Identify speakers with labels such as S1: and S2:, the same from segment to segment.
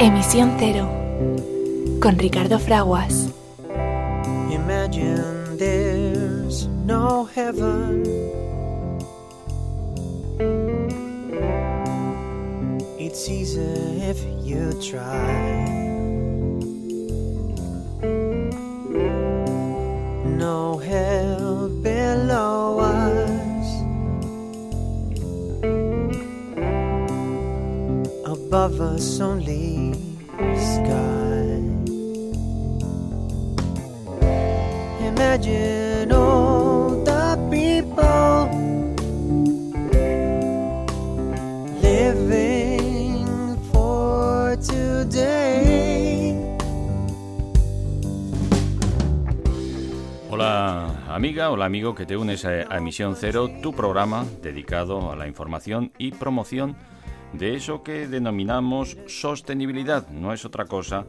S1: Emisión Cero con Ricardo Fraguas.
S2: Imagine there's no heaven. It's easy if you try. No hell below us. Above us only
S3: Hola amiga, hola amigo que te unes a, Emisión Cero, tu programa dedicado a la información y promoción de eso que denominamos sostenibilidad. No es otra cosa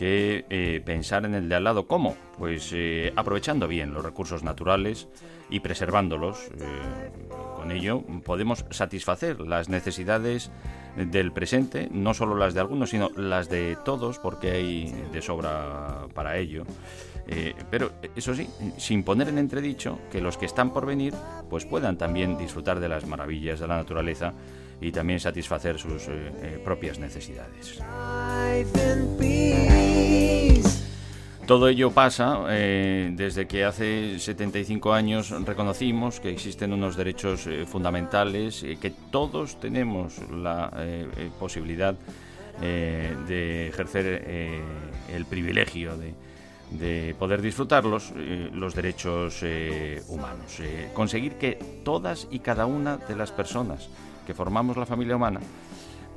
S3: eh, pensar en el de al lado. ¿Cómo? Pues eh, aprovechando bien los recursos naturales y preservándolos. Eh, con ello podemos satisfacer las necesidades del presente, no solo las de algunos, sino las de todos, porque hay de sobra para ello. Eh, pero eso sí, sin poner en entredicho que los que están por venir pues puedan también disfrutar de las maravillas de la naturaleza y también satisfacer sus eh, eh, propias necesidades. Todo ello pasa eh, desde que hace 75 años reconocimos que existen unos derechos eh, fundamentales, eh, que todos tenemos la posibilidad de ejercer el privilegio de, de poder disfrutarlos, los derechos humanos. Conseguir que todas y cada una de las personas que formamos la familia humana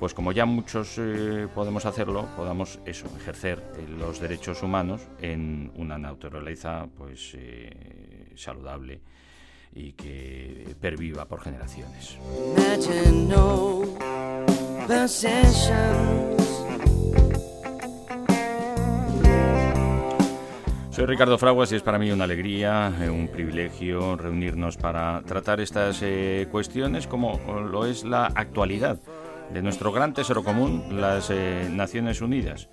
S3: pues como ya muchos eh, podemos hacerlo, podamos eso, ejercer eh, los derechos humanos en una naturaleza pues eh, saludable y que perviva por generaciones. Soy Ricardo Fraguas y es para mí una alegría, un privilegio reunirnos para tratar estas eh, cuestiones como lo es la actualidad de nuestro gran tesoro común, las eh, Naciones Unidas.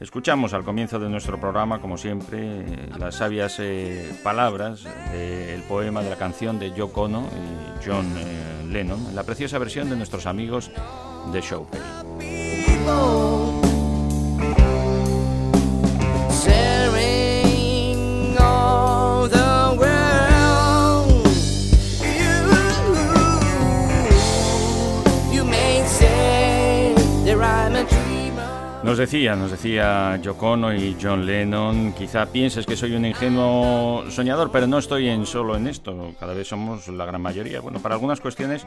S3: Escuchamos al comienzo de nuestro programa, como siempre, las sabias eh, palabras del poema de la canción de Yoko Ono y John eh, Lennon, en la preciosa versión de nuestros amigos de Showpay. Nos decía, nos decía Yoko Ono y John Lennon, quizá pienses que soy un ingenuo soñador, pero no estoy en solo en esto, cada vez somos la gran mayoría. Bueno, para algunas cuestiones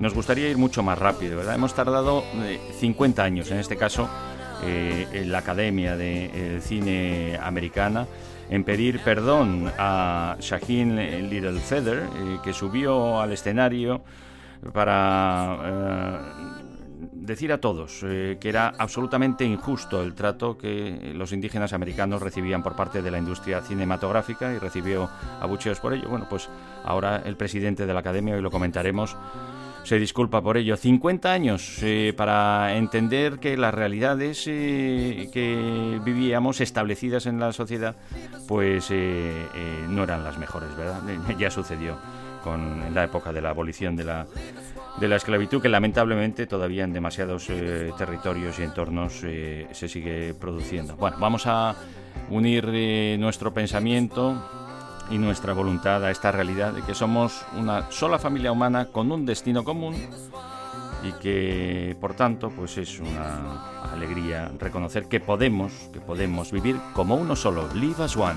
S3: nos gustaría ir mucho más rápido, ¿verdad? Hemos tardado eh, 50 años, en este caso, eh, en la Academia de eh, Cine Americana, en pedir perdón a Shaheen Littlefeather, eh, que subió al escenario para eh, decir a todos eh, que era absolutamente injusto el trato que los indígenas americanos recibían por parte de la industria cinematográfica y recibió abucheos por ello. Bueno, pues ahora el presidente de la academia, hoy lo comentaremos, se disculpa por ello. 50 años eh, para entender que las realidades eh, que vivíamos establecidas en la sociedad pues no eran las mejores, ¿verdad? ya sucedió con en la época de la abolición de la de la esclavitud que lamentablemente todavía en demasiados eh, territorios y entornos eh, se sigue produciendo. Bueno, vamos a unir eh, nuestro pensamiento y nuestra voluntad a esta realidad de que somos una sola familia humana con un destino común y que por tanto pues es una alegría reconocer que podemos que podemos vivir como uno solo. Live as one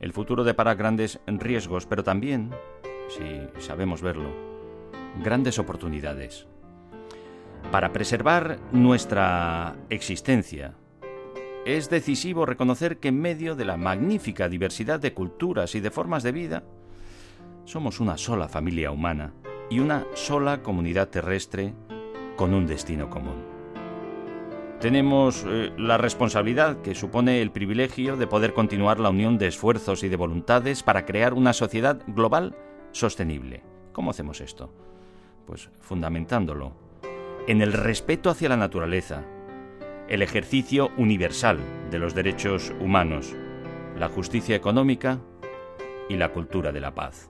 S3: el futuro depara grandes riesgos, pero también, si sabemos verlo, grandes oportunidades. Para preservar nuestra existencia, es decisivo reconocer que en medio de la magnífica diversidad de culturas y de formas de vida, somos una sola familia humana y una sola comunidad terrestre con un destino común. Tenemos eh, la responsabilidad que supone el privilegio de poder continuar la unión de esfuerzos y de voluntades para crear una sociedad global sostenible. ¿Cómo hacemos esto? Pues fundamentándolo en el respeto hacia la naturaleza, el ejercicio universal de los derechos humanos, la justicia económica y la cultura de la paz.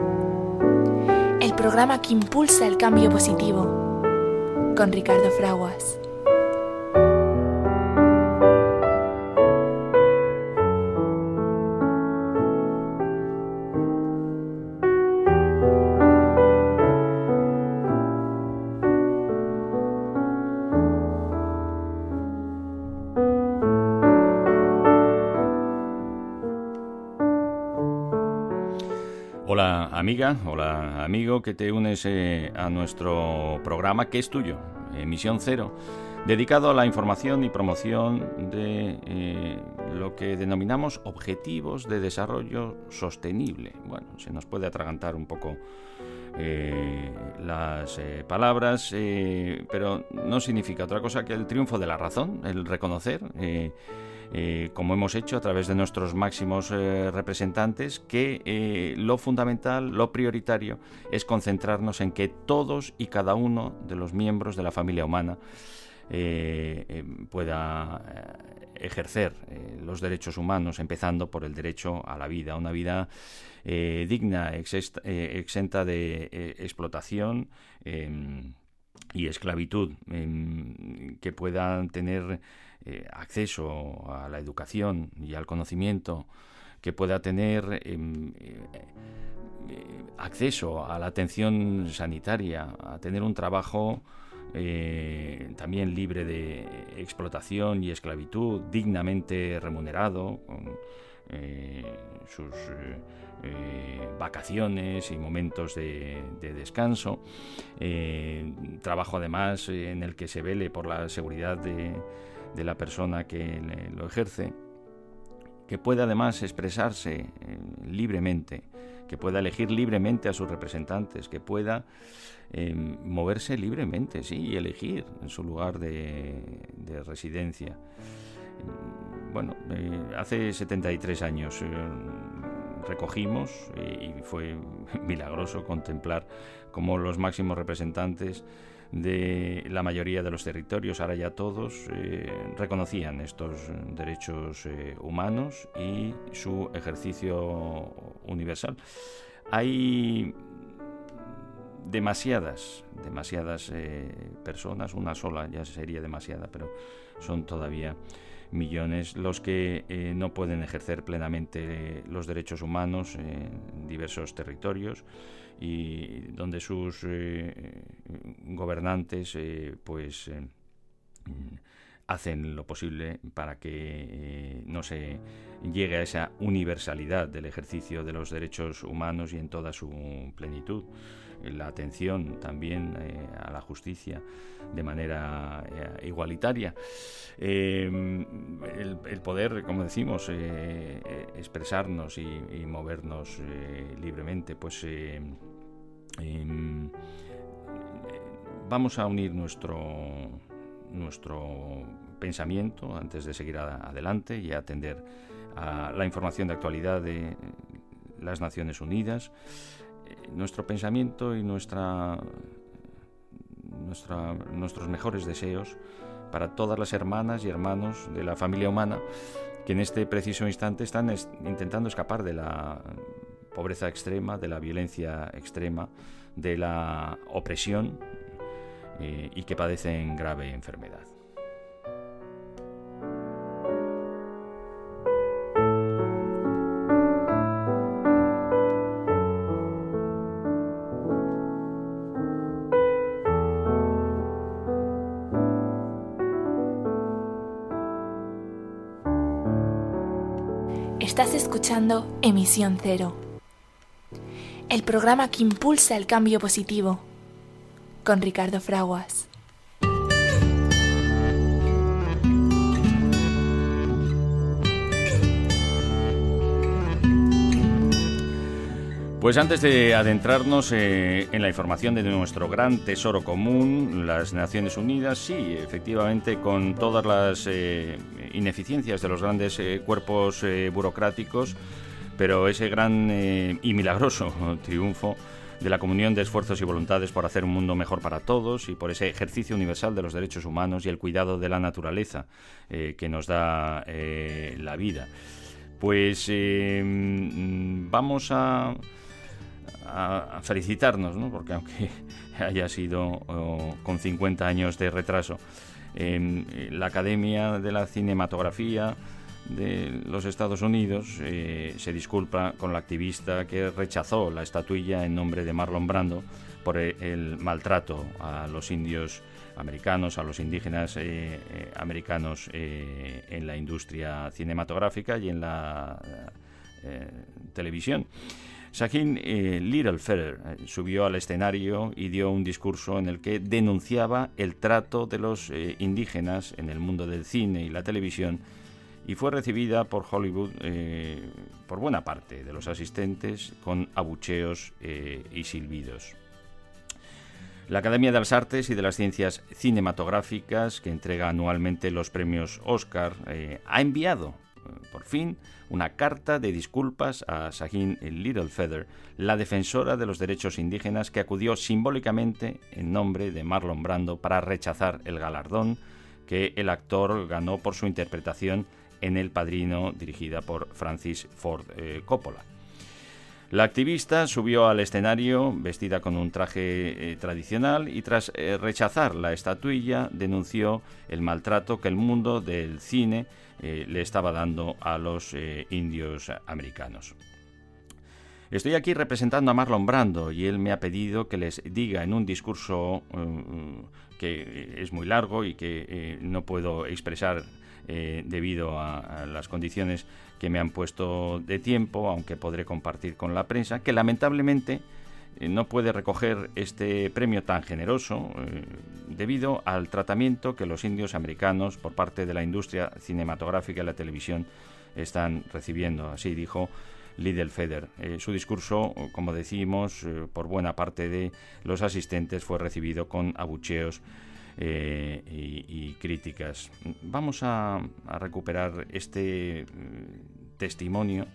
S1: programa que impulsa el cambio positivo, con Ricardo Fraguas.
S3: amiga, hola amigo que te unes eh, a nuestro programa que es tuyo, Emisión Cero, dedicado a la información y promoción de eh, lo que denominamos objetivos de desarrollo sostenible. Bueno, se nos puede atragantar un poco eh, las palabras, pero no significa otra cosa que el triunfo de la razón, el reconocer eh, como hemos hecho a través de nuestros máximos eh, representantes, que eh, lo fundamental, lo prioritario, es concentrarnos en que todos y cada uno de los miembros de la familia humana pueda ejercer los derechos humanos, empezando por el derecho a la vida, una vida digna, exenta de explotación y esclavitud, em, que puedan tener eh, acceso a la educación y al conocimiento, que pueda tener em, eh, eh, acceso a la atención sanitaria, a tener un trabajo también libre de explotación y esclavitud, dignamente remunerado, con sus vacaciones y momentos de, descanso, trabajo además en el que se vele por la seguridad de, de la persona que lo ejerce, que pueda además expresarse eh, libremente, que pueda elegir libremente a sus representantes, que pueda eh, moverse libremente, sí, y elegir en su lugar de, residencia. Bueno, eh, hace 73 años recogimos y fue milagroso contemplar cómo los máximos representantes de la mayoría de los territorios, ahora ya todos, eh, reconocían estos derechos eh, humanos y su ejercicio universal. Hay demasiadas, demasiadas eh, personas, una sola ya sería demasiada, pero son todavía millones los que no pueden ejercer plenamente los derechos humanos en diversos territorios y donde sus eh, gobernantes eh, pues eh, hacen lo posible para que no se llegue a esa universalidad del ejercicio de los derechos humanos y en toda su plenitud. la atención también a la justicia de manera igualitaria, el, poder, como decimos, expresarnos y, movernos libremente, pues em, vamos a unir nuestro, nuestro pensamiento antes de seguir adelante y atender a la información de actualidad de las Naciones Unidas. Eh, nuestro pensamiento y nuestra, nuestros mejores deseos para todas las hermanas y hermanos de la familia humana que en este preciso instante están intentando escapar de la pobreza extrema, de la violencia extrema, de la opresión eh, y que padecen grave enfermedad.
S1: Estás escuchando Emisión Cero, el programa que impulsa el cambio positivo con Ricardo Fraguas.
S3: Pues antes de adentrarnos eh, en la información de nuestro gran tesoro común, las Naciones Unidas, sí, efectivamente, con todas las eh, ineficiencias de los grandes eh, cuerpos burocráticos, pero ese gran y milagroso triunfo de la comunión de esfuerzos y voluntades por hacer un mundo mejor para todos y por ese ejercicio universal de los derechos humanos y el cuidado de la naturaleza eh, que nos da eh, la vida. Pues eh, vamos a, felicitarnos, ¿no? porque aunque haya sido con 50 años de retraso, la Academia de la Cinematografía de los Estados Unidos eh, se disculpa con la activista que rechazó la estatuilla en nombre de Marlon Brando por el maltrato a los indios americanos, a los indígenas eh, eh, americanos en la industria cinematográfica y en la televisión. Sahin Littlefeller subió al escenario y dio un discurso en el que denunciaba el trato de los indígenas en el mundo del cine y la televisión y fue recibida por Hollywood eh, por buena parte de los asistentes con abucheos eh, y silbidos. La Academia de las Artes y de las Ciencias Cinematográficas, que entrega anualmente los premios Oscar, eh, ha enviado, por fin, una carta de disculpas a Little Littlefeather, la defensora de los derechos indígenas que acudió simbólicamente en nombre de Marlon Brando para rechazar el galardón que el actor ganó por su interpretación en El Padrino, dirigida por Francis Ford eh, Coppola. La activista subió al escenario vestida con un traje eh, tradicional y tras eh, rechazar la estatuilla denunció el maltrato que el mundo del cine le estaba dando a los indios americanos. Estoy aquí representando a Marlon Brando y él me ha pedido que les diga en un discurso que es muy largo y que no puedo expresar eh, debido a, las condiciones que me han puesto de tiempo, aunque podré compartir con la prensa, que lamentablemente eh, no puede recoger este premio tan generoso eh, debido al tratamiento que los indios americanos por parte de la industria cinematográfica y la televisión están recibiendo. Así dijo Lidl Feder. su discurso, como decimos, por buena parte de los asistentes fue recibido con abucheos eh, y, críticas. Vamos a, recuperar este mm, testimonio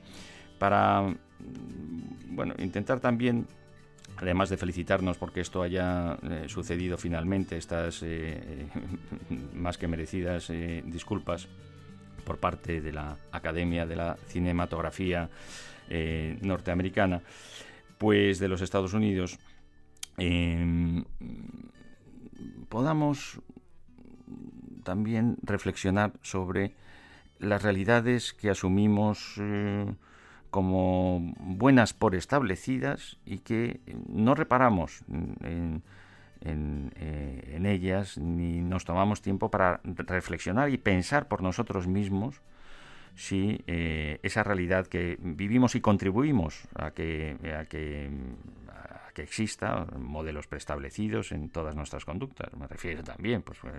S3: para mm, bueno, intentar también además de felicitarnos porque esto haya eh, sucedido finalmente, estas eh, más que merecidas disculpas por parte de la Academia de la Cinematografía norteamericana, pues de los Estados Unidos, em, podamos también reflexionar sobre las realidades que asumimos eh, como buenas por establecidas y que no reparamos en, eh, ellas ni nos tomamos tiempo para reflexionar y pensar por nosotros mismos si eh, esa realidad que vivimos y contribuimos a que que exista modelos preestablecidos en todas nuestras conductas. Me refiero también pues, pues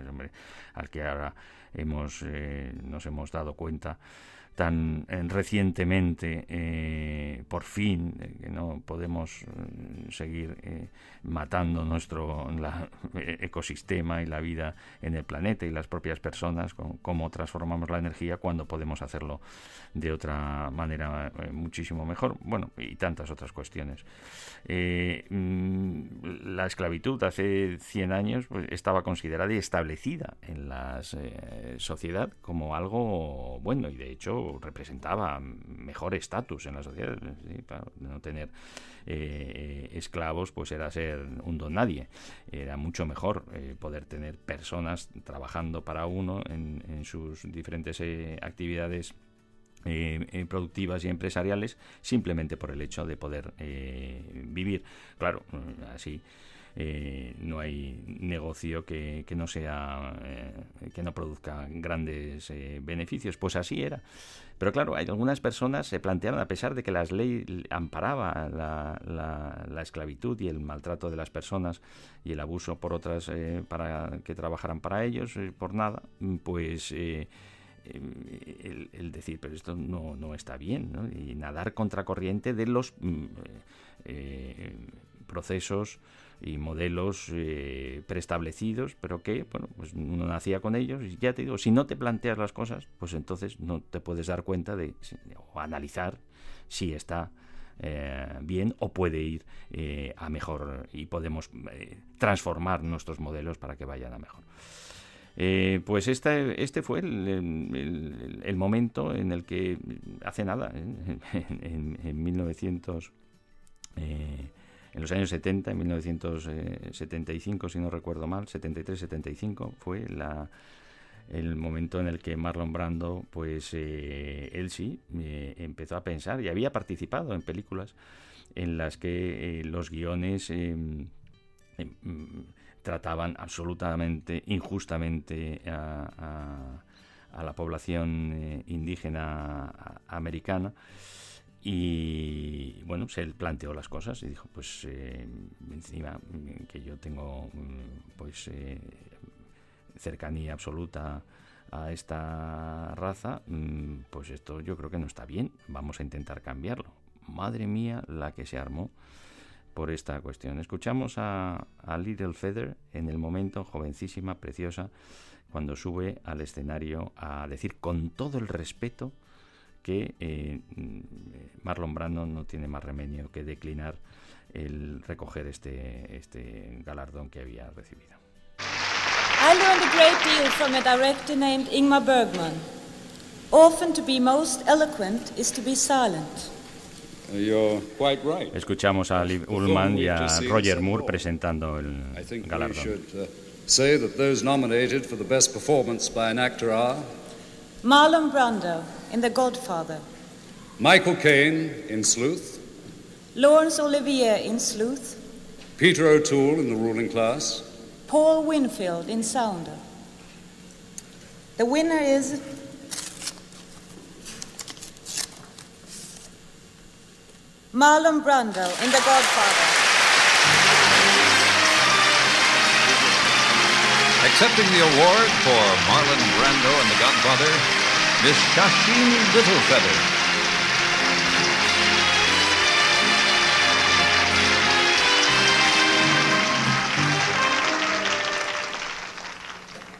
S3: al que ahora hemos, eh, nos hemos dado cuenta tan eh, recientemente, eh, por fin, que no podemos seguir matando nuestro ecosistema y la vida en el planeta y las propias personas, con cómo transformamos la energía cuando podemos hacerlo de otra manera muchísimo mejor. Bueno, y tantas otras cuestiones. Mm, la esclavitud hace 100 años pues, estaba considerada y establecida en la sociedad como algo bueno y de hecho representaba mejor estatus en la sociedad. Para no tener eh, esclavos, pues era ser un don nadie. Era mucho mejor eh, poder tener personas trabajando para uno en, sus diferentes eh, actividades productivas y empresariales simplemente por el hecho de poder vivir. Claro, así eh, no hay negocio que, no sea eh, que no produzca grandes eh, beneficios pues así era pero claro hay algunas personas se plantearon a pesar de que las leyes amparaban la, la, esclavitud y el maltrato de las personas y el abuso por otras para que trabajaran para ellos por nada pues el, decir, pero esto no, no está bien, ¿no? y nadar contracorriente de los mm, procesos y modelos eh, preestablecidos, pero que, bueno, pues uno nacía con ellos y ya te digo, si no te planteas las cosas, pues entonces no te puedes dar cuenta de o analizar si está eh, bien o puede ir eh, a mejor y podemos transformar nuestros modelos para que vayan a mejor. pues este, este fue el, momento en el que hace nada, en, en 1900 en los años 70, en 1975, si no recuerdo mal, 73-75, fue el momento en el que Marlon Brando, pues eh, él sí, eh, empezó a pensar y había participado en películas en las que eh, los guiones em, trataban absolutamente, injustamente a la población indígena americana y bueno, se planteó las cosas y dijo, pues eh, encima que yo tengo mm, pues eh, cercanía absoluta a esta raza, mm, pues esto yo creo que no está bien, vamos a intentar cambiarlo. Madre mía, la que se armó por esta cuestión. Escuchamos a, a Little Feather en el momento, jovencísima, preciosa, cuando sube al escenario a decir con todo el respeto que eh, Marlon Brando no tiene más remedio que declinar el recoger este, este galardón que había recibido.
S4: I learned a great deal from a director named Ingmar Bergman. Often to be most eloquent is to be silent.
S5: You're quite right.
S3: Escuchamos a Liv Ullman y a Roger Moore presentando el galardón.
S5: Uh, say that those nominated for the best performance by an actor are
S4: Marlon Brando in The Godfather.
S5: Michael Caine in Sleuth.
S4: Laurence Olivier in Sleuth.
S5: Peter O'Toole in The Ruling Class.
S4: Paul Winfield in Sounder. The winner is Marlon Brando in The Godfather.
S6: Accepting the award for Marlon Brando and The Godfather, Miss Shasheen Littlefeather.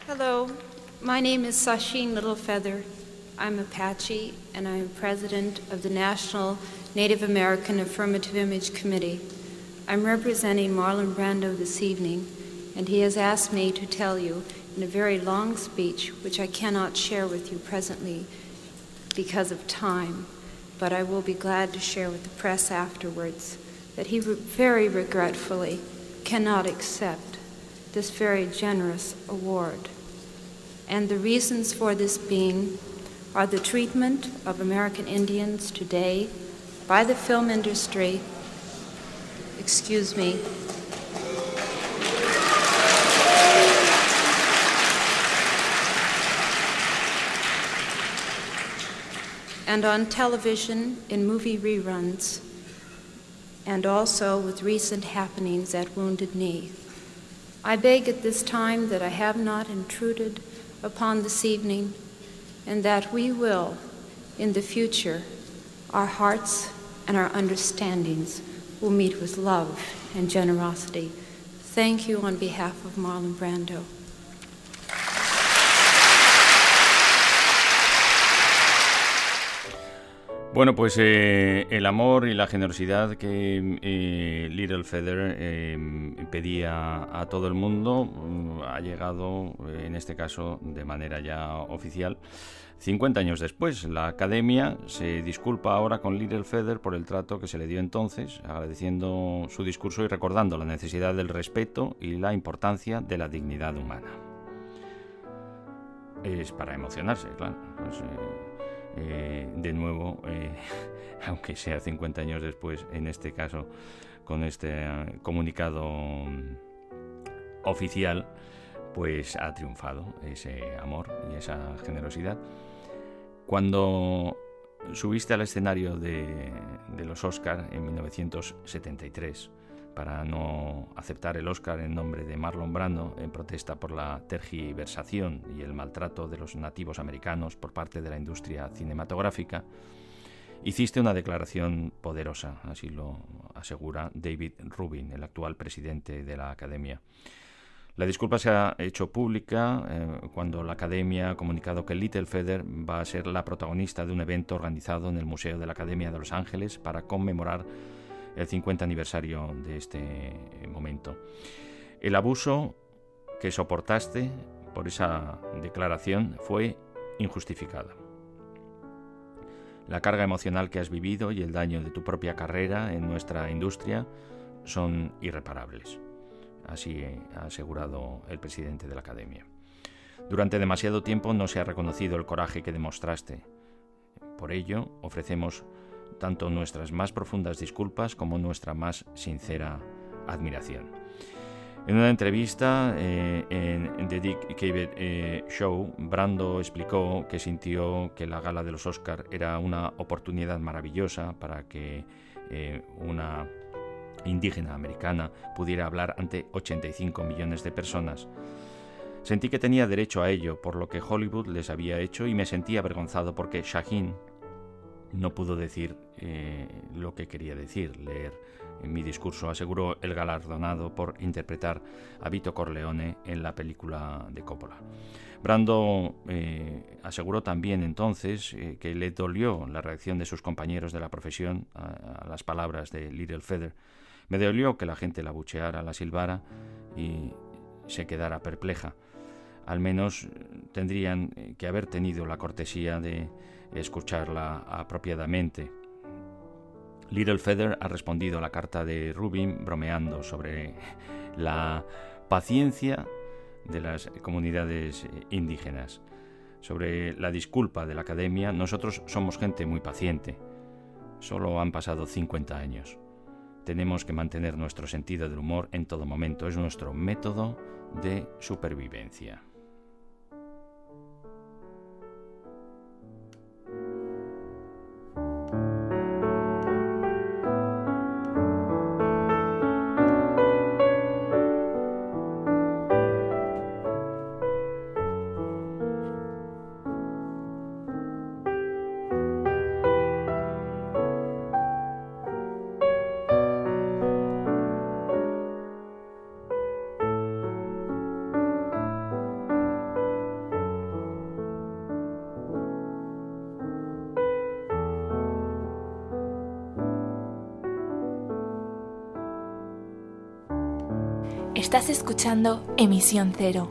S7: Hello, my name is Sasheen Littlefeather. I'm Apache and I'm president of the National Native American Affirmative Image Committee. I'm representing Marlon Brando this evening and he has asked me to tell you in a very long speech, which I cannot share with you presently because of time, but I will be glad to share with the press afterwards, that he very regretfully cannot accept this very generous award. And the reasons for this being are the treatment of American Indians today by the film industry, excuse me, and on television in movie reruns, and also with recent happenings at Wounded Knee. I beg at this time that I have not intruded upon this evening and that we will, in the future, our hearts and our understandings will meet with love and generosity. Thank you on behalf of Marlon Brando.
S3: Bueno, pues eh, el amor y la generosidad que eh, Little Feather eh, pedía a todo el mundo mm, ha llegado, en este caso, de manera ya oficial. 50 años después, la Academia se disculpa ahora con Little Feather por el trato que se le dio entonces, agradeciendo su discurso y recordando la necesidad del respeto y la importancia de la dignidad humana. Es para emocionarse, claro. Pues, eh, de nuevo, eh, aunque sea 50 años después, en este caso, con este eh, comunicado oficial, pues ha triunfado ese amor y esa generosidad. Cuando subiste al escenario de, de los Oscar en 1973, para no aceptar el Oscar en nombre de Marlon Brando en protesta por la tergiversación y el maltrato de los nativos americanos por parte de la industria cinematográfica, hiciste una declaración poderosa, así lo asegura David Rubin, el actual presidente de la Academia. La disculpa se ha hecho pública eh, cuando la Academia ha comunicado que Little Feather va a ser la protagonista de un evento organizado en el Museo de la Academia de Los Ángeles para conmemorar el 50 aniversario de este momento. El abuso que soportaste por esa declaración fue injustificado. La carga emocional que has vivido y el daño de tu propia carrera en nuestra industria son irreparables. Así ha asegurado el presidente de la Academia. Durante demasiado tiempo no se ha reconocido el coraje que demostraste. Por ello, ofrecemos tanto nuestras más profundas disculpas como nuestra más sincera admiración. En una entrevista eh, en The Dick Cavett eh, Show, Brando explicó que sintió que la gala de los Oscar era una oportunidad maravillosa para que eh, una indígena americana pudiera hablar ante 85 millones de personas. Sentí que tenía derecho a ello por lo que Hollywood les había hecho y me sentí avergonzado porque Shaheen no pudo decir eh, lo que quería decir, leer mi discurso, aseguró el galardonado por interpretar a Vito Corleone en la película de Coppola. Brando eh, aseguró también entonces eh, que le dolió la reacción de sus compañeros de la profesión a, a, las palabras de Little Feather. Me dolió que la gente la bucheara, la silbara y se quedara perpleja. Al menos tendrían que haber tenido la cortesía de escucharla apropiadamente. Little Feather ha respondido a la carta de Rubin bromeando sobre la paciencia de las comunidades indígenas. Sobre la disculpa de la academia, nosotros somos gente muy paciente. Solo han pasado 50 años. Tenemos que mantener nuestro sentido del humor en todo momento. Es nuestro método de supervivencia.
S1: Estás escuchando Emisión Cero,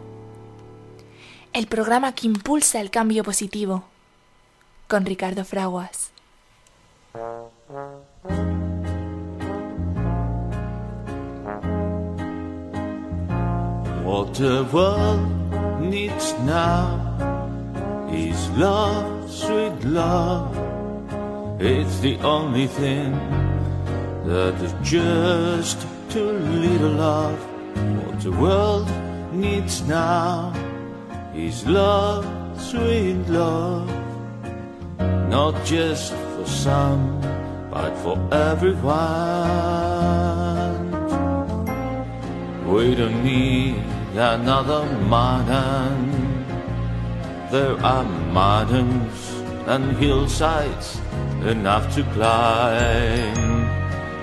S1: el programa que impulsa el cambio positivo, con Ricardo Fraguas.
S8: What the world needs now is love, sweet love. It's the only thing that is just too little love. What the world needs now is love, sweet love. Not just for some, but for everyone. We don't need another mountain. There are mountains and hillsides enough to climb.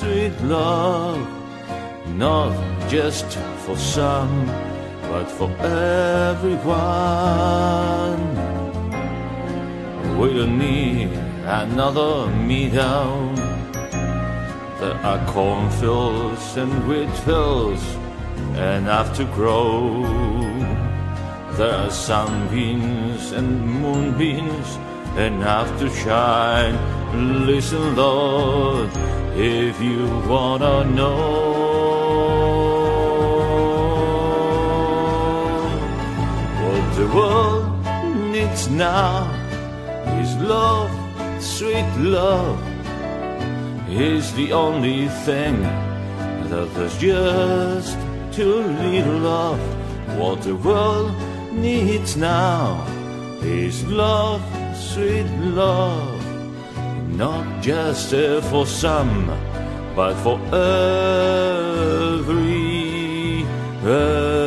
S8: sweet love. Not just for some, but for everyone. We don't need another meadow. There are cornfields and wheat fields enough to grow. There are sunbeams and moonbeams enough to shine. Listen, Lord, if you wanna know what the world needs now is love, sweet love. Is the only thing that there's just too little of. What the world needs now is love, sweet love. Not just uh, for some, but for every, everyone.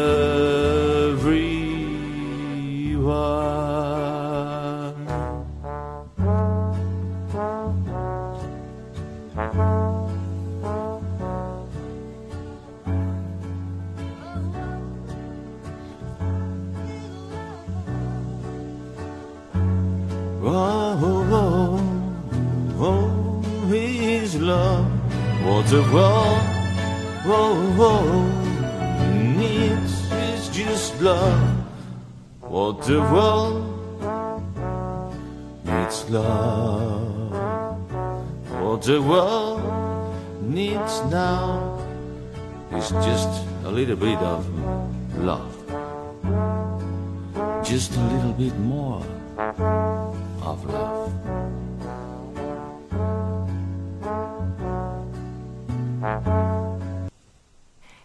S8: The world, oh, needs is just love. What world love. What the world needs now is just a little bit of love. Just a little bit more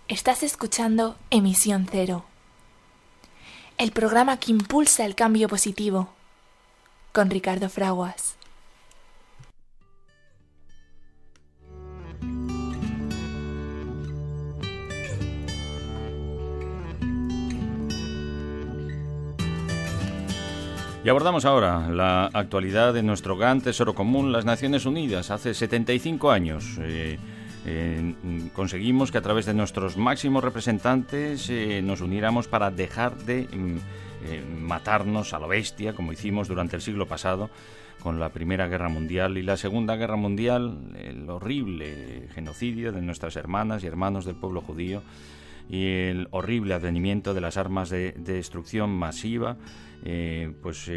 S1: Estás escuchando Emisión Cero, el programa que impulsa el cambio positivo, con Ricardo Fraguas.
S3: Y abordamos ahora la actualidad de nuestro gran tesoro común, las Naciones Unidas. Hace 75 años eh, eh, conseguimos que a través de nuestros máximos representantes eh, nos uniéramos para dejar de mm, eh, matarnos a lo bestia, como hicimos durante el siglo pasado con la Primera Guerra Mundial y la Segunda Guerra Mundial, el horrible genocidio de nuestras hermanas y hermanos del pueblo judío y el horrible advenimiento de las armas de, de destrucción masiva, pues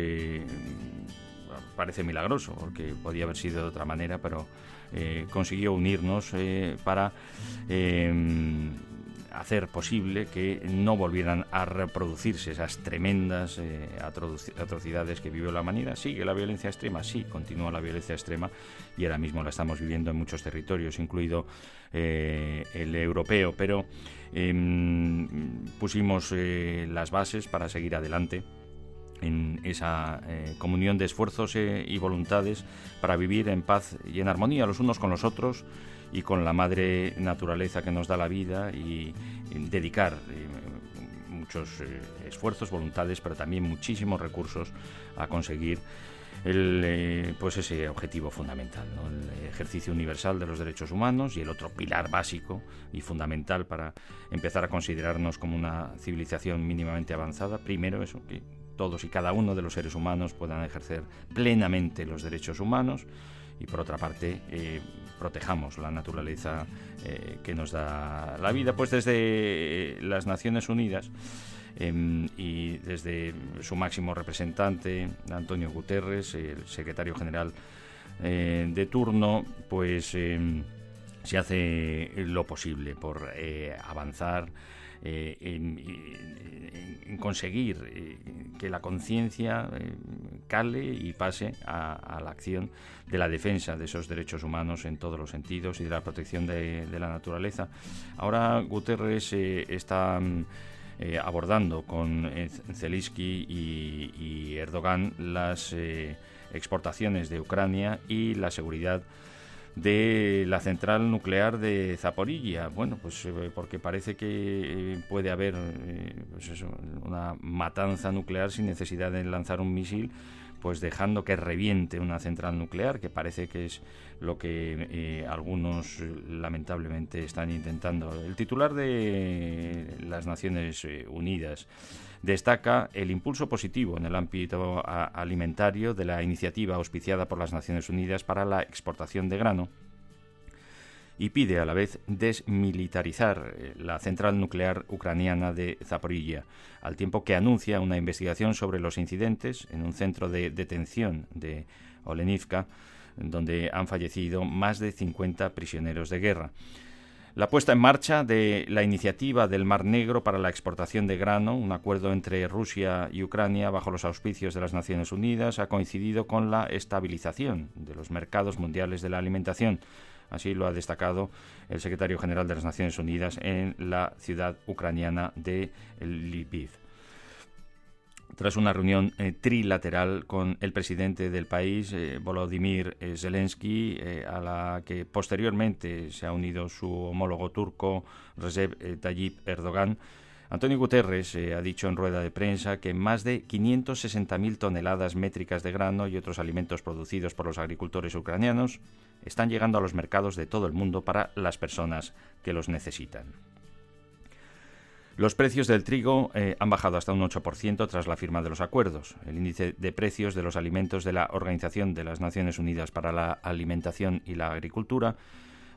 S3: parece milagroso, porque podía haber sido de otra manera, pero eh, consiguió unirnos eh, para eh, hacer posible que no volvieran a reproducirse esas tremendas atroci- atrocidades que vivió la humanidad. Sigue la violencia extrema, sí, continúa la violencia extrema y ahora mismo la estamos viviendo en muchos territorios, incluido eh, el europeo, pero em, pusimos eh, las bases para seguir adelante en esa eh, comunión de esfuerzos eh, y voluntades para vivir en paz y en armonía los unos con los otros y con la madre naturaleza que nos da la vida y, dedicar eh, muchos esfuerzos, voluntades, pero también muchísimos recursos a conseguir pues ese objetivo fundamental, el ejercicio universal de los derechos humanos y el otro pilar básico y fundamental para empezar a considerarnos como una civilización mínimamente avanzada. Primero eso, que todos y cada uno de los seres humanos puedan ejercer plenamente los derechos humanos y por otra parte eh, protejamos la naturaleza eh, que nos da la vida. Pues desde eh, las Naciones Unidas eh, y desde su máximo representante, Antonio Guterres, el secretario general de turno, pues em, se hace lo posible por avanzar eh, en, conseguir eh, que la conciencia cale y pase a, la acción de la defensa de esos derechos humanos en todos los sentidos y de la protección de, la naturaleza. Ahora Guterres está mm, abordando con Zelensky y Erdogan las exportaciones de Ucrania y la seguridad de la central nuclear de Zaporilla. Bueno, pues eh, porque parece que eh, puede haber eh, pues una matanza nuclear sin necesidad de lanzar un misil, pues dejando que reviente una central nuclear, que parece que es lo que algunos lamentablemente están intentando. El titular de las Naciones Unidas destaca el impulso positivo en el ámbito alimentario de la iniciativa auspiciada por las Naciones Unidas para la exportación de grano y pide a la vez desmilitarizar eh, la central nuclear ucraniana de Zaporilla, al tiempo que anuncia una investigación sobre los incidentes en un centro de detención de Olenivka, donde han fallecido más de 50 prisioneros de guerra. La puesta en marcha de la iniciativa del Mar Negro para la exportación de grano, un acuerdo entre Rusia y Ucrania bajo los auspicios de las Naciones Unidas, ha coincidido con la estabilización de los mercados mundiales de la alimentación. Así lo ha destacado el secretario general de las Naciones Unidas en la ciudad ucraniana de Lviv tras una reunión eh, trilateral con el presidente del país, eh, Volodymyr eh, Zelensky, a la que posteriormente se ha unido su homólogo turco Recep Tayyip Erdogan. Antonio Guterres ha dicho en rueda de prensa que más de 560.000 toneladas métricas de grano y otros alimentos producidos por los agricultores ucranianos están llegando a los mercados de todo el mundo para las personas que los necesitan. Los precios del trigo eh, han bajado hasta un 8% tras la firma de los acuerdos. El índice de precios de los alimentos de la Organización de las Naciones Unidas para la Alimentación y la Agricultura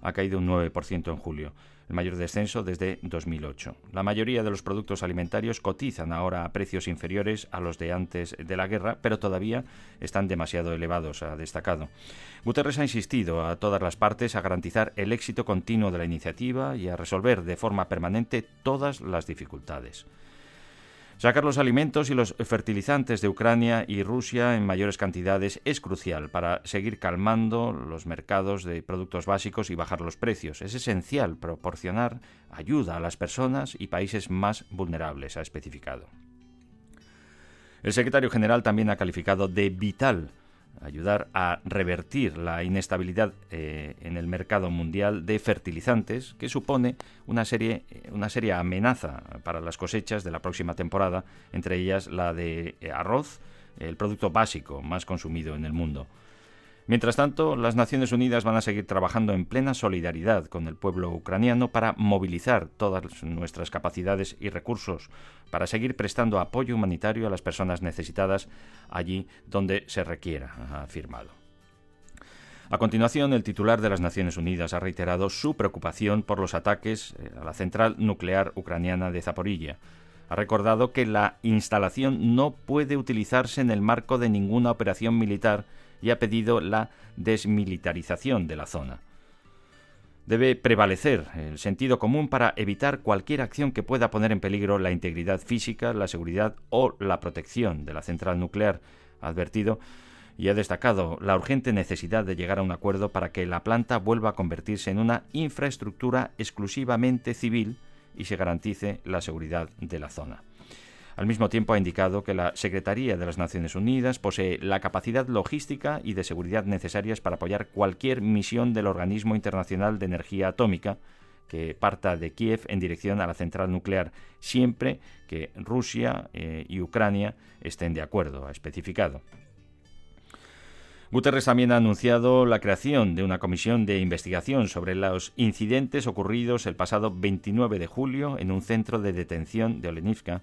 S3: ha caído un 9% en julio el mayor descenso desde 2008. La mayoría de los productos alimentarios cotizan ahora a precios inferiores a los de antes de la guerra, pero todavía están demasiado elevados, ha destacado. Guterres ha insistido a todas las partes a garantizar el éxito continuo de la iniciativa y a resolver de forma permanente todas las dificultades. Sacar los alimentos y los fertilizantes de Ucrania y Rusia en mayores cantidades es crucial para seguir calmando los mercados de productos básicos y bajar los precios. Es esencial proporcionar ayuda a las personas y países más vulnerables, ha especificado. El secretario general también ha calificado de vital ayudar a revertir la inestabilidad eh, en el mercado mundial de fertilizantes que supone una serie una seria amenaza para las cosechas de la próxima temporada, entre ellas la de arroz, el producto básico más consumido en el mundo. Mientras tanto, las Naciones Unidas van a seguir trabajando en plena solidaridad con el pueblo ucraniano para movilizar todas nuestras capacidades y recursos para seguir prestando apoyo humanitario a las personas necesitadas allí donde se requiera, ha afirmado. A continuación, el titular de las Naciones Unidas ha reiterado su preocupación por los ataques eh, a la central nuclear ucraniana de Zaporilla. Ha recordado que la instalación no puede utilizarse en el marco de ninguna operación militar y ha pedido la desmilitarización de la zona. Debe prevalecer el sentido común para evitar cualquier acción que pueda poner en peligro la integridad física, la seguridad o la protección de la central nuclear, ha advertido y ha destacado la urgente necesidad de llegar a un acuerdo para que la planta vuelva a convertirse en una infraestructura exclusivamente civil y se garantice la seguridad de la zona. Al mismo tiempo ha indicado que la Secretaría de las Naciones Unidas posee la capacidad logística y de seguridad necesarias para apoyar cualquier misión del Organismo Internacional de Energía Atómica que parta de Kiev en dirección a la central nuclear, siempre que Rusia eh, y Ucrania estén de acuerdo, ha especificado. Guterres también ha anunciado la creación de una comisión de investigación sobre los incidentes ocurridos el pasado 29 de julio en un centro de detención de Olenivka,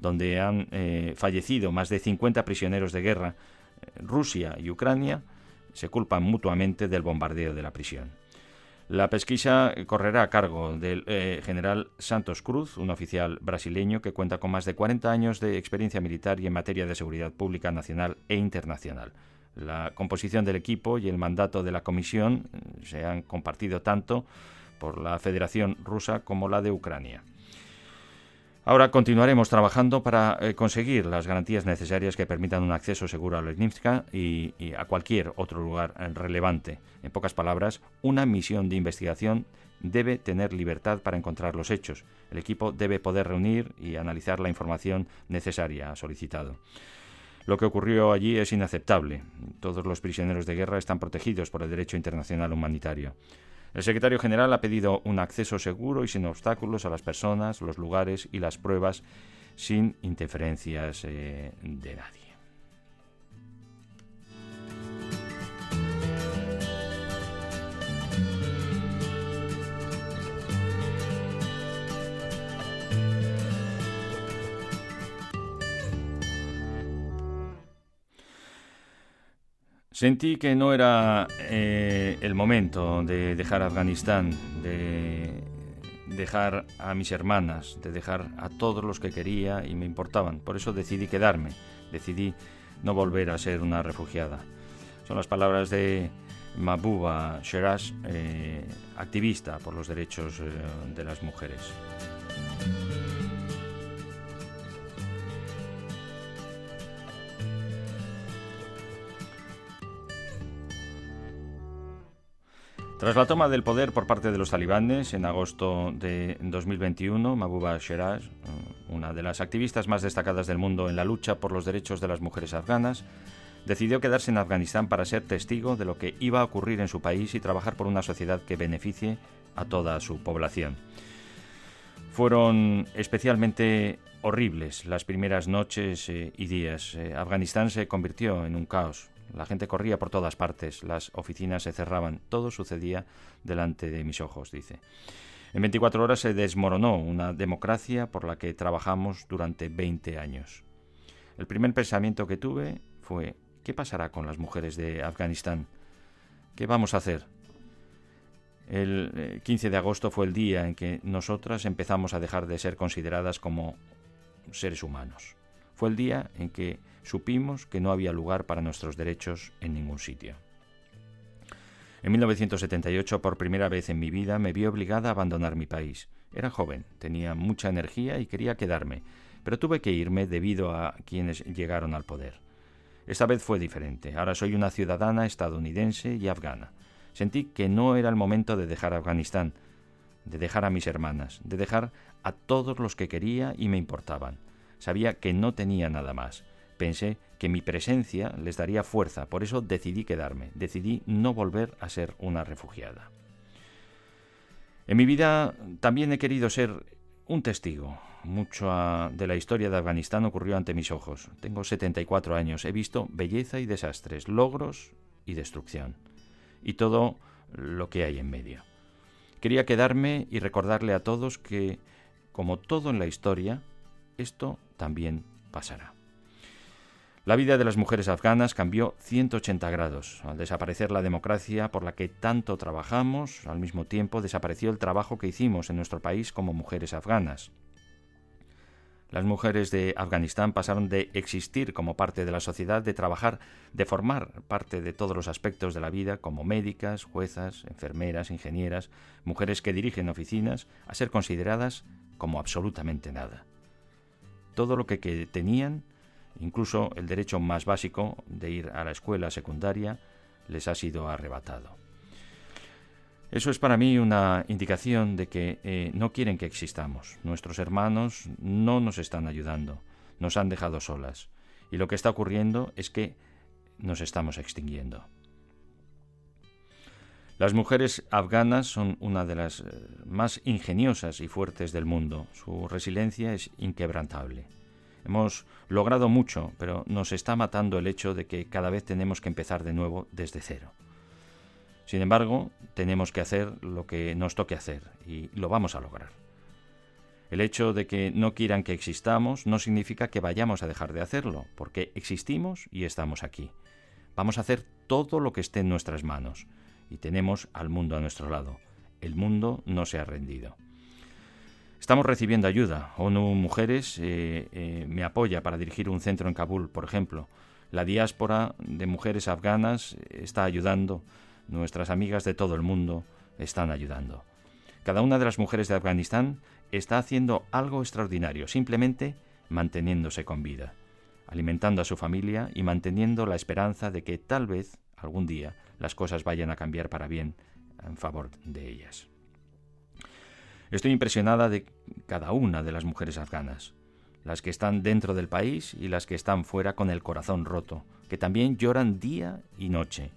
S3: donde han eh, fallecido más de 50 prisioneros de guerra, Rusia y Ucrania se culpan mutuamente del bombardeo de la prisión. La pesquisa correrá a cargo del eh, general Santos Cruz, un oficial brasileño que cuenta con más de 40 años de experiencia militar y en materia de seguridad pública nacional e internacional. La composición del equipo y el mandato de la comisión eh, se han compartido tanto por la Federación Rusa como la de Ucrania. Ahora continuaremos trabajando para eh, conseguir las garantías necesarias que permitan un acceso seguro a Lesnivska y, y a cualquier otro lugar eh, relevante. En pocas palabras, una misión de investigación debe tener libertad para encontrar los hechos. El equipo debe poder reunir y analizar la información necesaria, solicitado. Lo que ocurrió allí es inaceptable. Todos los prisioneros de guerra están protegidos por el derecho internacional humanitario. El secretario general ha pedido un acceso seguro y sin obstáculos a las personas, los lugares y las pruebas sin interferencias eh, de nadie. Sentí que no era eh, el momento de dejar Afganistán, de dejar a mis hermanas, de dejar a todos los que quería y me importaban. Por eso decidí quedarme, decidí no volver a ser una refugiada. Son las palabras de Mabuba Sheraz, eh, activista por los derechos eh, de las mujeres. Tras la toma del poder por parte de los talibanes en agosto de 2021, Mabuba Sheraz, una de las activistas más destacadas del mundo en la lucha por los derechos de las mujeres afganas, decidió quedarse en Afganistán para ser testigo de lo que iba a ocurrir en su país y trabajar por una sociedad que beneficie a toda su población. Fueron especialmente horribles las primeras noches eh, y días. Eh, Afganistán se convirtió en un caos. La gente corría por todas partes, las oficinas se cerraban, todo sucedía delante de mis ojos, dice. En 24 horas se desmoronó una democracia por la que trabajamos durante 20 años. El primer pensamiento que tuve fue, ¿qué pasará con las mujeres de Afganistán? ¿Qué vamos a hacer? El 15 eh, de agosto fue el día en que nosotras empezamos a dejar de ser consideradas como seres humanos. Fue el día en que supimos que no había lugar para nuestros derechos en ningún sitio. En 1978, por primera vez en mi vida, me vi obligada a abandonar mi país. Era joven, tenía mucha energía y quería quedarme, pero tuve que irme debido a quienes llegaron al poder. Esta vez fue diferente. Ahora soy una ciudadana estadounidense y afgana. Sentí que no era el momento de dejar Afganistán, de dejar a mis hermanas, de dejar a todos los que quería y me importaban. Sabía que no tenía nada más. Pensé que mi presencia les daría fuerza, por eso decidí quedarme, decidí no volver a ser una refugiada. En mi vida también he querido ser un testigo. Mucho de la historia de Afganistán ocurrió ante mis ojos. Tengo 74 años, he visto belleza y desastres, logros y destrucción, y todo lo que hay en medio. Quería quedarme y recordarle a todos que, como todo en la historia, esto también pasará. La vida de las mujeres afganas cambió 180 grados. Al desaparecer la democracia por la que tanto trabajamos, al mismo tiempo desapareció el trabajo que hicimos en nuestro país como mujeres afganas. Las mujeres de Afganistán pasaron de existir como parte de la sociedad, de trabajar, de formar parte de todos los aspectos de la vida, como médicas, juezas, enfermeras, ingenieras, mujeres que dirigen oficinas, a ser consideradas como absolutamente nada. Todo lo que, que tenían Incluso el derecho más básico de ir a la escuela secundaria les ha sido arrebatado. Eso es para mí una indicación de que eh, no quieren que existamos. Nuestros hermanos no nos están ayudando, nos han dejado solas. Y lo que está ocurriendo es que nos estamos extinguiendo. Las mujeres afganas son una de las eh, más ingeniosas y fuertes del mundo. Su resiliencia es inquebrantable. Hemos logrado mucho, pero nos está matando el hecho de que cada vez tenemos que empezar de nuevo desde cero. Sin embargo, tenemos que hacer lo que nos toque hacer y lo vamos a lograr. El hecho de que no quieran que existamos no significa que vayamos a dejar de hacerlo, porque existimos y estamos aquí. Vamos a hacer todo lo que esté en nuestras manos y tenemos al mundo a nuestro lado. El mundo no se ha rendido. Estamos recibiendo ayuda. ONU Mujeres eh, eh, me apoya para dirigir un centro en Kabul, por ejemplo. La diáspora de mujeres afganas está ayudando, nuestras amigas de todo el mundo están ayudando. Cada una de las mujeres de Afganistán está haciendo algo extraordinario, simplemente manteniéndose con vida, alimentando a su familia y manteniendo la esperanza de que tal vez algún día las cosas vayan a cambiar para bien en favor de ellas. Estoy impresionada de cada una de las mujeres afganas, las que están dentro del país y las que están fuera con el corazón roto, que también lloran día y noche,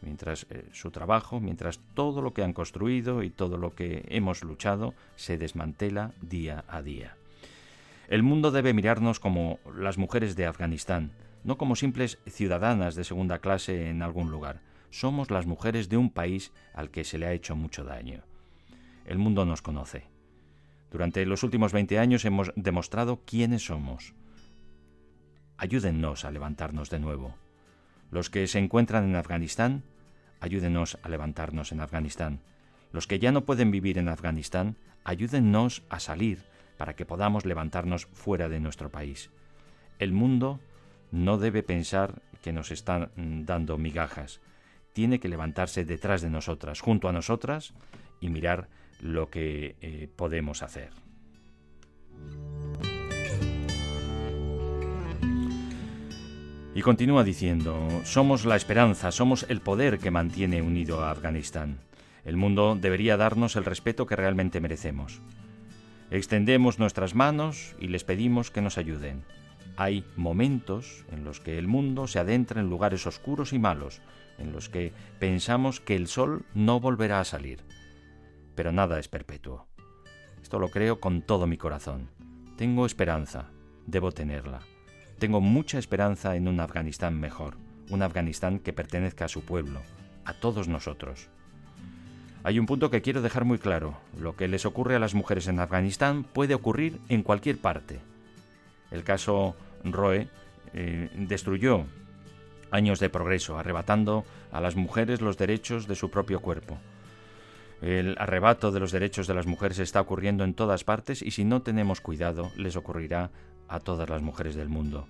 S3: mientras eh, su trabajo, mientras todo lo que han construido y todo lo que hemos luchado se desmantela día a día. El mundo debe mirarnos como las mujeres de Afganistán, no como simples ciudadanas de segunda clase en algún lugar. Somos las mujeres de un país al que se le ha hecho mucho daño. El mundo nos conoce. Durante los últimos 20 años hemos demostrado quiénes somos. Ayúdennos a levantarnos de nuevo. Los que se encuentran en Afganistán, ayúdenos a levantarnos en Afganistán. Los que ya no pueden vivir en Afganistán, ayúdennos a salir para que podamos levantarnos fuera de nuestro país. El mundo no debe pensar que nos están dando migajas. Tiene que levantarse detrás de nosotras, junto a nosotras, y mirar lo que eh, podemos hacer. Y continúa diciendo, somos la esperanza, somos el poder que mantiene unido a Afganistán. El mundo debería darnos el respeto que realmente merecemos. Extendemos nuestras manos y les pedimos que nos ayuden. Hay momentos en los que el mundo se adentra en lugares oscuros y malos, en los que pensamos que el sol no volverá a salir. Pero nada es perpetuo. Esto lo creo con todo mi corazón. Tengo esperanza, debo tenerla. Tengo mucha esperanza en un Afganistán mejor, un Afganistán que pertenezca a su pueblo, a todos nosotros. Hay un punto que quiero dejar muy claro. Lo que les ocurre a las mujeres en Afganistán puede ocurrir en cualquier parte. El caso Roe eh, destruyó años de progreso, arrebatando a las mujeres los derechos de su propio cuerpo. El arrebato de los derechos de las mujeres está ocurriendo en todas partes y si no tenemos cuidado les ocurrirá a todas las mujeres del mundo.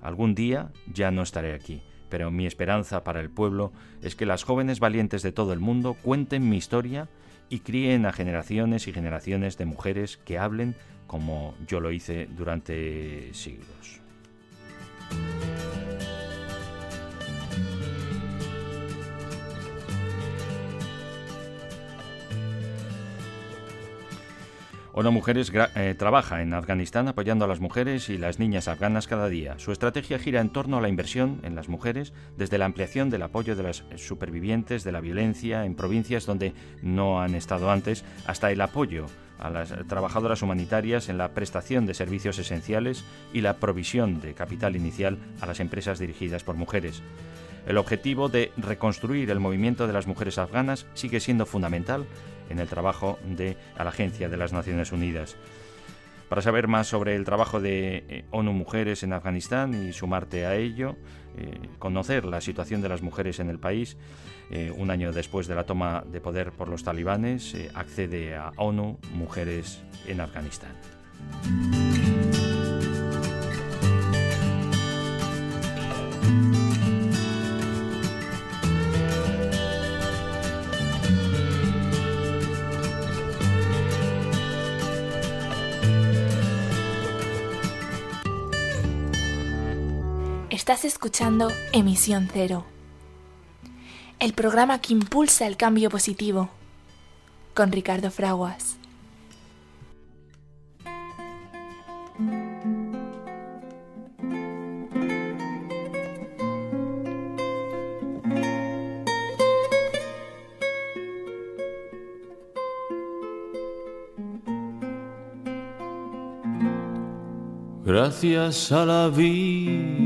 S3: Algún día ya no estaré aquí, pero mi esperanza para el pueblo es que las jóvenes valientes de todo el mundo cuenten mi historia y críen a generaciones y generaciones de mujeres que hablen como yo lo hice durante siglos. ONU Mujeres eh, trabaja en Afganistán apoyando a las mujeres y las niñas afganas cada día. Su estrategia gira en torno a la inversión en las mujeres, desde la ampliación del apoyo de las supervivientes de la violencia en provincias donde no han estado antes, hasta el apoyo a las trabajadoras humanitarias en la prestación de servicios esenciales y la provisión de capital inicial a las empresas dirigidas por mujeres. El objetivo de reconstruir el movimiento de las mujeres afganas sigue siendo fundamental en el trabajo de la Agencia de las Naciones Unidas. Para saber más sobre el trabajo de eh, ONU Mujeres en Afganistán y sumarte a ello, eh, conocer la situación de las mujeres en el país, eh, un año después de la toma de poder por los talibanes, accede a ONU Mujeres en Afganistán.
S1: Estás escuchando Emisión Cero, el programa que impulsa el cambio positivo, con Ricardo Fraguas.
S8: Gracias a la vida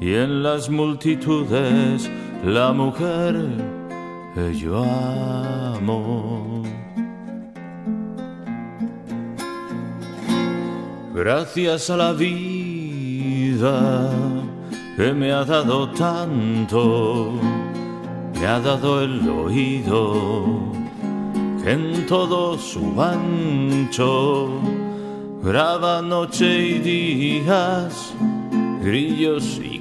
S8: y en las multitudes la mujer que yo amo. Gracias a la vida que me ha dado tanto, me ha dado el oído que en todo su ancho graba noche y días, grillos y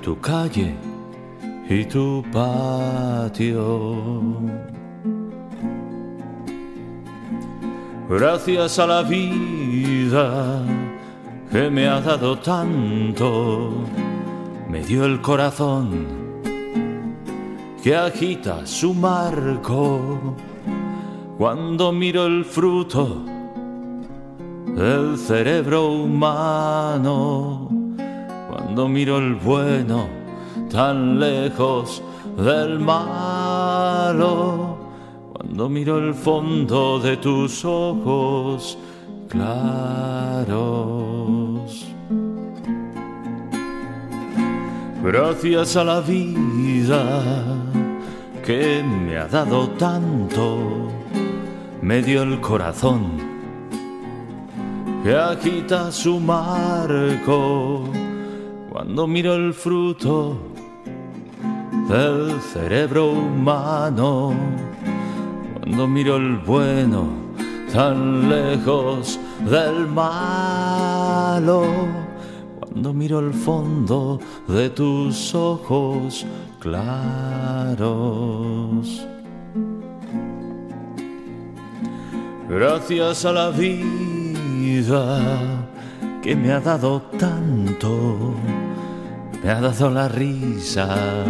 S8: tu calle y tu patio. Gracias a la vida que me ha dado tanto, me dio el corazón que agita su marco cuando miro el fruto del cerebro humano, cuando miro el bueno tan lejos del malo cuando miro el fondo de tus ojos claros. Gracias a la vida que me ha dado tanto, me dio el corazón que agita su marco cuando miro el fruto del cerebro humano cuando miro el bueno tan lejos del malo, cuando miro el fondo de tus ojos claros. Gracias a la vida que me ha dado tanto, me ha dado la risa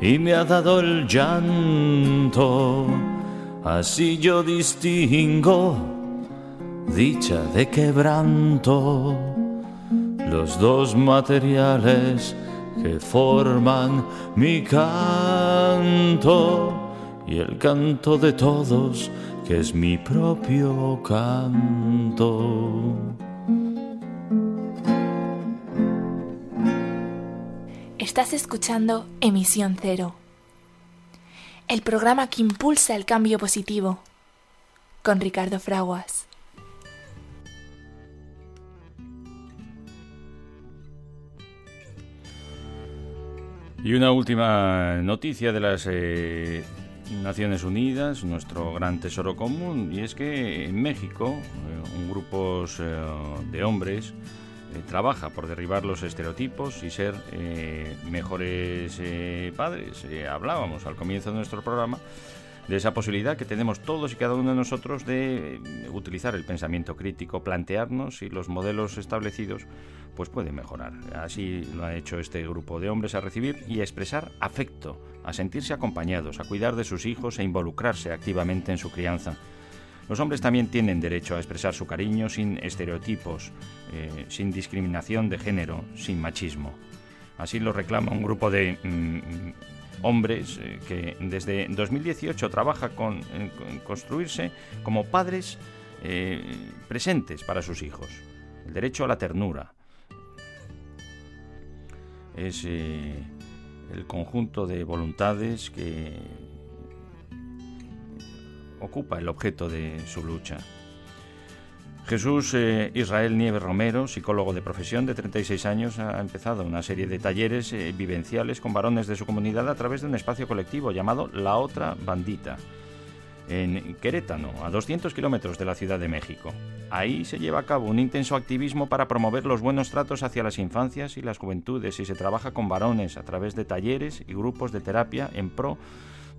S8: y me ha dado el llanto. Así yo distingo dicha de quebranto, los dos materiales que forman mi canto y el canto de todos que es mi propio canto.
S1: Estás escuchando Emisión Cero el programa que impulsa el cambio positivo, con Ricardo Fraguas.
S3: Y una última noticia de las eh, Naciones Unidas, nuestro gran tesoro común, y es que en México eh, un grupo eh, de hombres eh, trabaja por derribar los estereotipos y ser eh, mejores eh, padres. hablábamos al comienzo de nuestro programa de esa posibilidad que tenemos todos y cada uno de nosotros de utilizar el pensamiento crítico, plantearnos si los modelos establecidos pues pueden mejorar. Así lo ha hecho este grupo de hombres a recibir y a expresar afecto, a sentirse acompañados, a cuidar de sus hijos e involucrarse activamente en su crianza. Los hombres también tienen derecho a expresar su cariño sin estereotipos, eh, sin discriminación de género, sin machismo. Así lo reclama un grupo de mm, hombres eh, que desde 2018 trabaja con, en- en construirse como padres eh, presentes para sus hijos. El derecho a la ternura. Es eh, el conjunto de voluntades que ocupa el objeto de su lucha. Jesús eh, Israel Nieves Romero, psicólogo de profesión de 36 años, ha empezado una serie de talleres eh, vivenciales con varones de su comunidad a través de un espacio colectivo llamado La Otra Bandita, en Querétano, a 200 kilómetros de la Ciudad de México. Ahí se lleva a cabo un intenso activismo para promover los buenos tratos hacia las infancias y las juventudes y se trabaja con varones a través de talleres y grupos de terapia en pro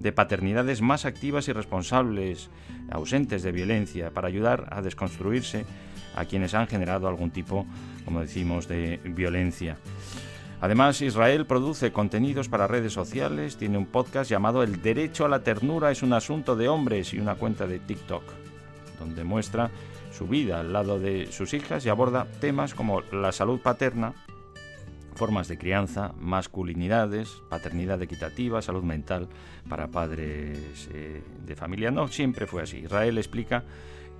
S3: de paternidades más activas y responsables, ausentes de violencia, para ayudar a desconstruirse a quienes han generado algún tipo, como decimos, de violencia. Además, Israel produce contenidos para redes sociales, tiene un podcast llamado El Derecho a la Ternura es un asunto de hombres y una cuenta de TikTok, donde muestra su vida al lado de sus hijas y aborda temas como la salud paterna, formas de crianza, masculinidades, paternidad equitativa, salud mental para padres eh, de familia. No siempre fue así. Israel explica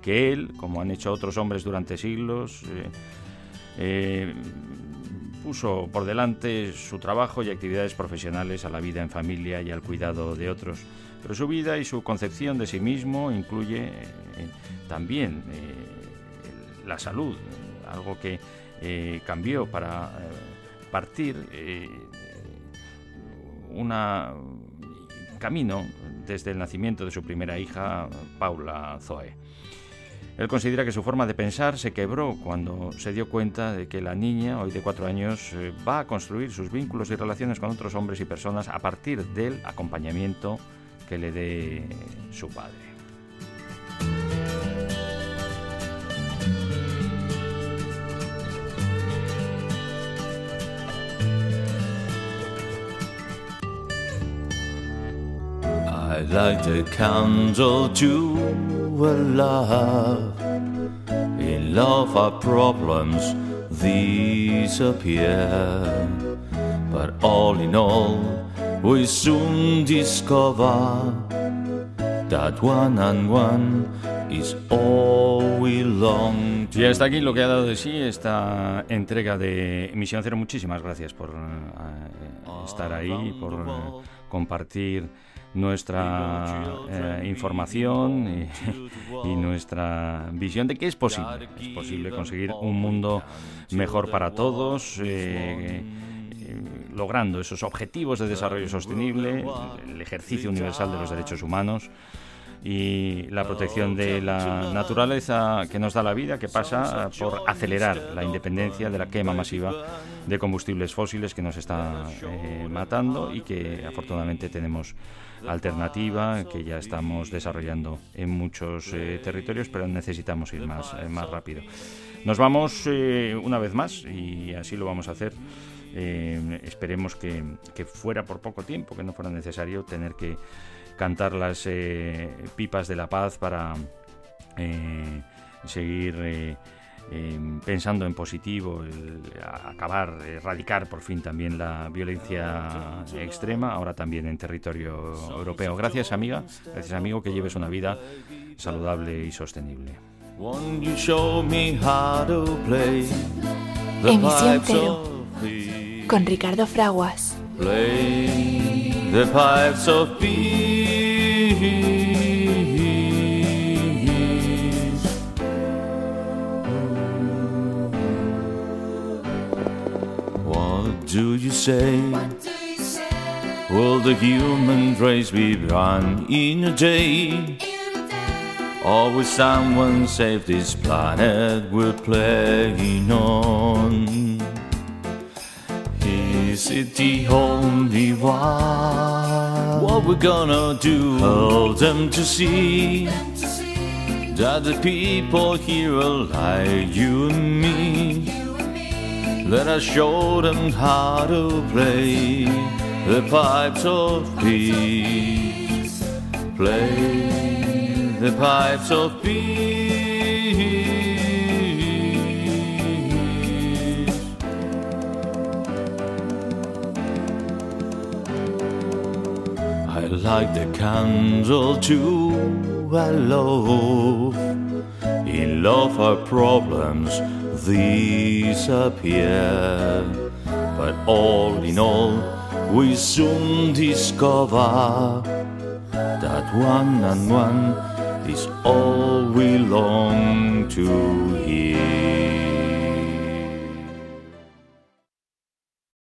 S3: que él, como han hecho otros hombres durante siglos, eh, eh, puso por delante su trabajo y actividades profesionales a la vida en familia y al cuidado de otros. Pero su vida y su concepción de sí mismo incluye también la salud, algo que cambió para partir eh, una camino desde el nacimiento de su primera hija, Paula Zoe. Él considera que su forma de pensar se quebró cuando se dio cuenta de que la niña, hoy de cuatro años, eh, va a construir sus vínculos y relaciones con otros hombres y personas a partir del acompañamiento que le dé su padre.
S8: Light a candle to a love. In love, our problems disappear. But all in all, we soon discover that one and one is all we long to.
S3: Y hasta aquí lo que ha dado de sí esta entrega de Misión Cero. Muchísimas gracias por eh, estar ahí, por eh, compartir nuestra eh, información y, y nuestra visión de que es posible. Es posible conseguir un mundo mejor para todos. eh, eh, logrando esos objetivos de desarrollo sostenible, el ejercicio universal de los derechos humanos y la protección de la naturaleza que nos da la vida, que pasa por acelerar la independencia de la quema masiva de combustibles fósiles que nos está eh, matando y que afortunadamente tenemos alternativa que ya estamos desarrollando en muchos eh, territorios, pero necesitamos ir más, eh, más rápido. Nos vamos eh, una vez más y así lo vamos a hacer. Eh, esperemos que, que fuera por poco tiempo, que no fuera necesario tener que cantar las pipas de la paz para seguir eh, eh, pensando en positivo, el a- acabar, erradicar por fin también la violencia extrema, ahora también en territorio europeo. Gracias amiga, gracias amigo, que lleves una vida saludable y sostenible.
S1: Emisión
S8: pipes
S1: cero.
S8: of peace?
S1: Con Ricardo Fraguas.
S8: Do you say? Will the human race be run in a day? Or will someone save this planet we're playing on? Is it the only one? What we're gonna do? Help them to see that the people here are like you and me. Let I showed them how to play the pipes of peace. Play the pipes of peace. I like the candle to a love. In love, our problems these appear. But all in all, we soon discover that one and one is all we long to hear.